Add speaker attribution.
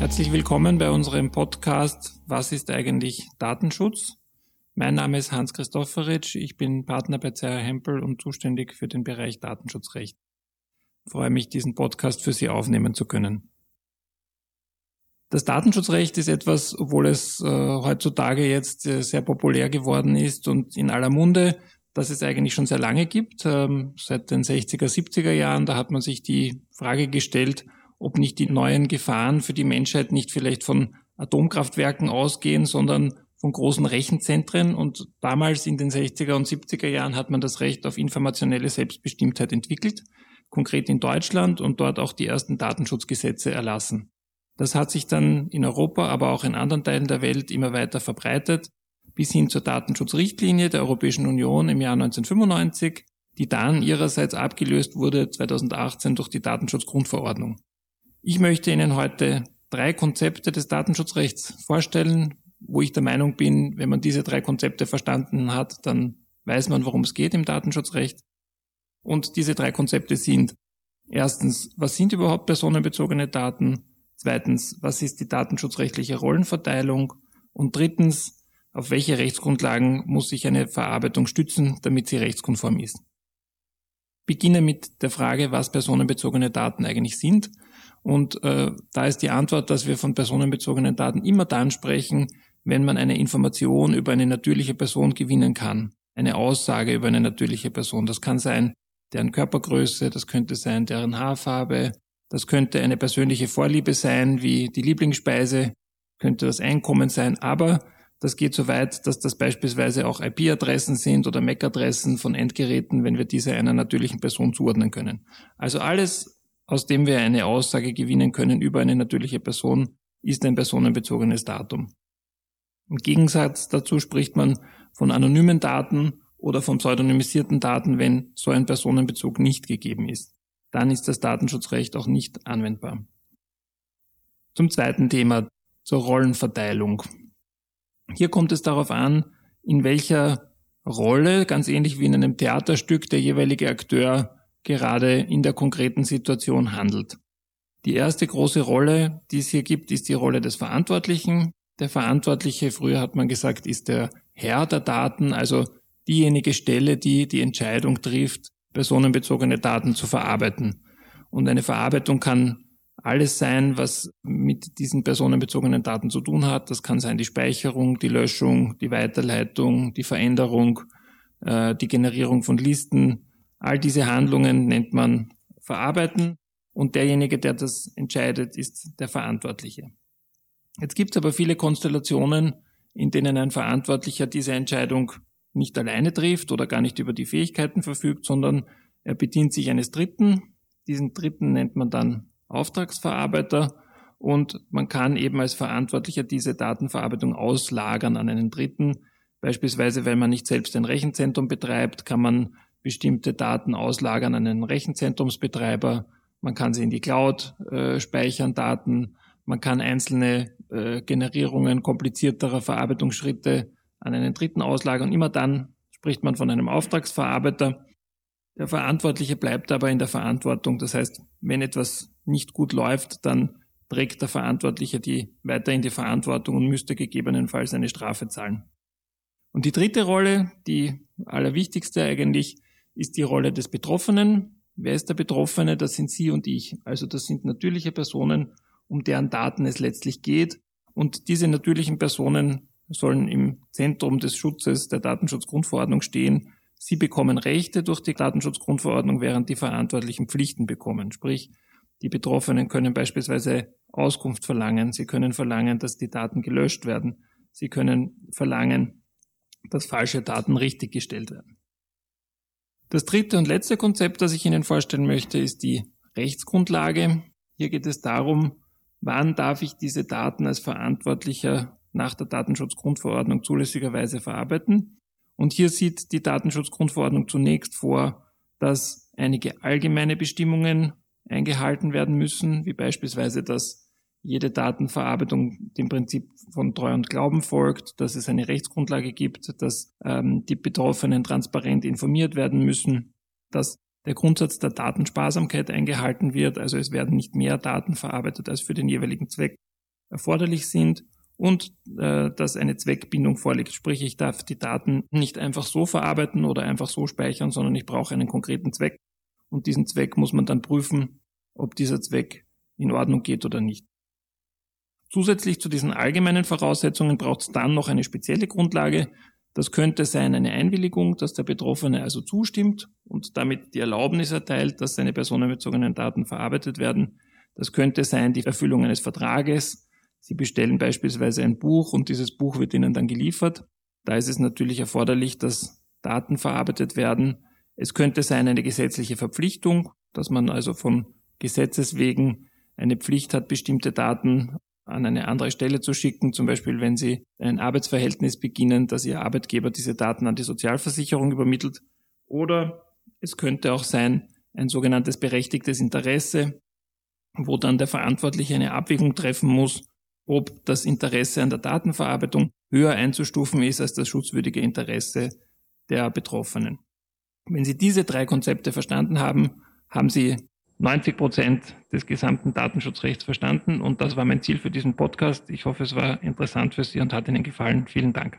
Speaker 1: willkommen bei unserem Podcast Was ist eigentlich Datenschutz? Mein Name ist Hans Christopheritsch, ich bin Partner bei CR Hempel und zuständig für den Bereich Datenschutzrecht. Ich freue mich, diesen Podcast für Sie aufnehmen zu können. Das Datenschutzrecht ist etwas, obwohl es äh, heutzutage jetzt äh, sehr populär geworden ist und in aller Munde, das es eigentlich schon sehr lange gibt. Ähm, seit den 60er, 70er Jahren, da hat man sich die Frage gestellt, ob nicht die neuen Gefahren für die Menschheit nicht vielleicht von Atomkraftwerken ausgehen, sondern von großen Rechenzentren. Und damals in den 60er und 70er Jahren hat man das Recht auf informationelle Selbstbestimmtheit entwickelt, konkret in Deutschland und dort auch die ersten Datenschutzgesetze erlassen. Das hat sich dann in Europa, aber auch in anderen Teilen der Welt immer weiter verbreitet, bis hin zur Datenschutzrichtlinie der Europäischen Union im Jahr 1995, die dann ihrerseits abgelöst wurde 2018 durch die Datenschutzgrundverordnung. Ich möchte Ihnen heute drei Konzepte des Datenschutzrechts vorstellen, wo ich der Meinung bin, wenn man diese drei Konzepte verstanden hat, dann weiß man, worum es geht im Datenschutzrecht. Und diese drei Konzepte sind erstens, was sind überhaupt personenbezogene Daten? Zweitens, was ist die datenschutzrechtliche Rollenverteilung? Und drittens, auf welche Rechtsgrundlagen muss sich eine Verarbeitung stützen, damit sie rechtskonform ist? Beginne mit der Frage, was personenbezogene Daten eigentlich sind und äh, da ist die Antwort, dass wir von personenbezogenen Daten immer dann sprechen, wenn man eine Information über eine natürliche Person gewinnen kann. Eine Aussage über eine natürliche Person. Das kann sein deren Körpergröße, das könnte sein deren Haarfarbe, das könnte eine persönliche Vorliebe sein, wie die Lieblingsspeise, könnte das Einkommen sein, aber das geht so weit, dass das beispielsweise auch IP-Adressen sind oder MAC-Adressen von Endgeräten, wenn wir diese einer natürlichen Person zuordnen können. Also alles aus dem wir eine Aussage gewinnen können über eine natürliche Person, ist ein personenbezogenes Datum. Im Gegensatz dazu spricht man von anonymen Daten oder von pseudonymisierten Daten, wenn so ein Personenbezug nicht gegeben ist. Dann ist das Datenschutzrecht auch nicht anwendbar. Zum zweiten Thema, zur Rollenverteilung. Hier kommt es darauf an, in welcher Rolle, ganz ähnlich wie in einem Theaterstück, der jeweilige Akteur gerade in der konkreten Situation handelt. Die erste große Rolle, die es hier gibt, ist die Rolle des Verantwortlichen. Der Verantwortliche, früher hat man gesagt, ist der Herr der Daten, also diejenige Stelle, die die Entscheidung trifft, personenbezogene Daten zu verarbeiten. Und eine Verarbeitung kann alles sein, was mit diesen personenbezogenen Daten zu tun hat. Das kann sein die Speicherung, die Löschung, die Weiterleitung, die Veränderung, äh, die Generierung von Listen, All diese Handlungen nennt man Verarbeiten und derjenige, der das entscheidet, ist der Verantwortliche. Jetzt gibt es aber viele Konstellationen, in denen ein Verantwortlicher diese Entscheidung nicht alleine trifft oder gar nicht über die Fähigkeiten verfügt, sondern er bedient sich eines Dritten. Diesen Dritten nennt man dann Auftragsverarbeiter und man kann eben als Verantwortlicher diese Datenverarbeitung auslagern an einen Dritten. Beispielsweise, wenn man nicht selbst ein Rechenzentrum betreibt, kann man bestimmte Daten auslagern an einen Rechenzentrumsbetreiber. Man kann sie in die Cloud äh, speichern, Daten. Man kann einzelne äh, Generierungen komplizierterer Verarbeitungsschritte an einen Dritten auslagern. Immer dann spricht man von einem Auftragsverarbeiter. Der Verantwortliche bleibt aber in der Verantwortung. Das heißt, wenn etwas nicht gut läuft, dann trägt der Verantwortliche die weiterhin die Verantwortung und müsste gegebenenfalls eine Strafe zahlen. Und die dritte Rolle, die allerwichtigste eigentlich, ist die Rolle des Betroffenen. Wer ist der Betroffene? Das sind Sie und ich. Also das sind natürliche Personen, um deren Daten es letztlich geht. Und diese natürlichen Personen sollen im Zentrum des Schutzes der Datenschutzgrundverordnung stehen. Sie bekommen Rechte durch die Datenschutzgrundverordnung, während die Verantwortlichen Pflichten bekommen. Sprich, die Betroffenen können beispielsweise Auskunft verlangen. Sie können verlangen, dass die Daten gelöscht werden. Sie können verlangen, dass falsche Daten richtiggestellt werden. Das dritte und letzte Konzept, das ich Ihnen vorstellen möchte, ist die Rechtsgrundlage. Hier geht es darum, wann darf ich diese Daten als Verantwortlicher nach der Datenschutzgrundverordnung zulässigerweise verarbeiten. Und hier sieht die Datenschutzgrundverordnung zunächst vor, dass einige allgemeine Bestimmungen eingehalten werden müssen, wie beispielsweise, dass jede Datenverarbeitung dem Prinzip von Treu und Glauben folgt, dass es eine Rechtsgrundlage gibt, dass ähm, die Betroffenen transparent informiert werden müssen, dass der Grundsatz der Datensparsamkeit eingehalten wird, also es werden nicht mehr Daten verarbeitet als für den jeweiligen Zweck, erforderlich sind und äh, dass eine Zweckbindung vorliegt. Sprich, ich darf die Daten nicht einfach so verarbeiten oder einfach so speichern, sondern ich brauche einen konkreten Zweck. Und diesen Zweck muss man dann prüfen, ob dieser Zweck in Ordnung geht oder nicht. Zusätzlich zu diesen allgemeinen Voraussetzungen braucht es dann noch eine spezielle Grundlage. Das könnte sein eine Einwilligung, dass der Betroffene also zustimmt und damit die Erlaubnis erteilt, dass seine personenbezogenen Daten verarbeitet werden. Das könnte sein die Erfüllung eines Vertrages. Sie bestellen beispielsweise ein Buch und dieses Buch wird Ihnen dann geliefert. Da ist es natürlich erforderlich, dass Daten verarbeitet werden. Es könnte sein eine gesetzliche Verpflichtung, dass man also von Gesetzes wegen eine Pflicht hat, bestimmte Daten an eine andere Stelle zu schicken, zum Beispiel wenn Sie ein Arbeitsverhältnis beginnen, dass Ihr Arbeitgeber diese Daten an die Sozialversicherung übermittelt. Oder es könnte auch sein, ein sogenanntes berechtigtes Interesse, wo dann der Verantwortliche eine Abwägung treffen muss, ob das Interesse an der Datenverarbeitung höher einzustufen ist als das schutzwürdige Interesse der Betroffenen. Wenn Sie diese drei Konzepte verstanden haben, haben Sie 90 Prozent des gesamten Datenschutzrechts verstanden und das war mein Ziel für diesen Podcast. Ich hoffe, es war interessant für Sie und hat Ihnen gefallen. Vielen Dank.